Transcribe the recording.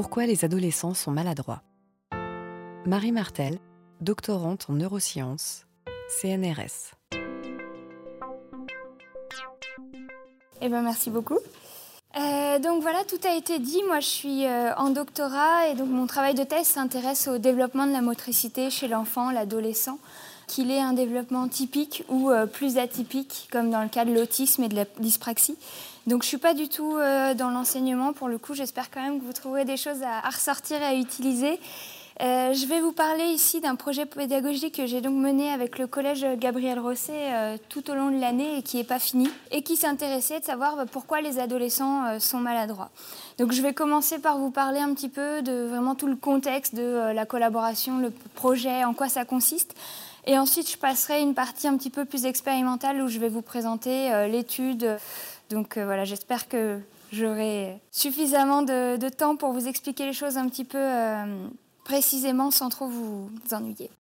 Pourquoi les adolescents sont maladroits? Marie Martel, doctorante en neurosciences, CNRS. Eh ben, merci beaucoup. Euh, donc voilà, tout a été dit. Moi, je suis euh, en doctorat et donc mon travail de thèse s'intéresse au développement de la motricité chez l'enfant, l'adolescent, qu'il ait un développement typique ou euh, plus atypique, comme dans le cas de l'autisme et de la dyspraxie. Donc je suis pas du tout dans l'enseignement. Pour le coup, j'espère quand même que vous trouverez des choses à ressortir et à utiliser. Euh, je vais vous parler ici d'un projet pédagogique que j'ai donc mené avec le collège Gabriel Rosset euh, tout au long de l'année et qui n'est pas fini et qui s'intéressait de savoir bah, pourquoi les adolescents euh, sont maladroits. Donc je vais commencer par vous parler un petit peu de vraiment tout le contexte de la collaboration, le projet, en quoi ça consiste. Et ensuite, je passerai une partie un petit peu plus expérimentale où je vais vous présenter l'étude. Donc voilà, j'espère que j'aurai suffisamment de, de, temps pour vous expliquer les choses un petit peu précisément sans trop vous ennuyer.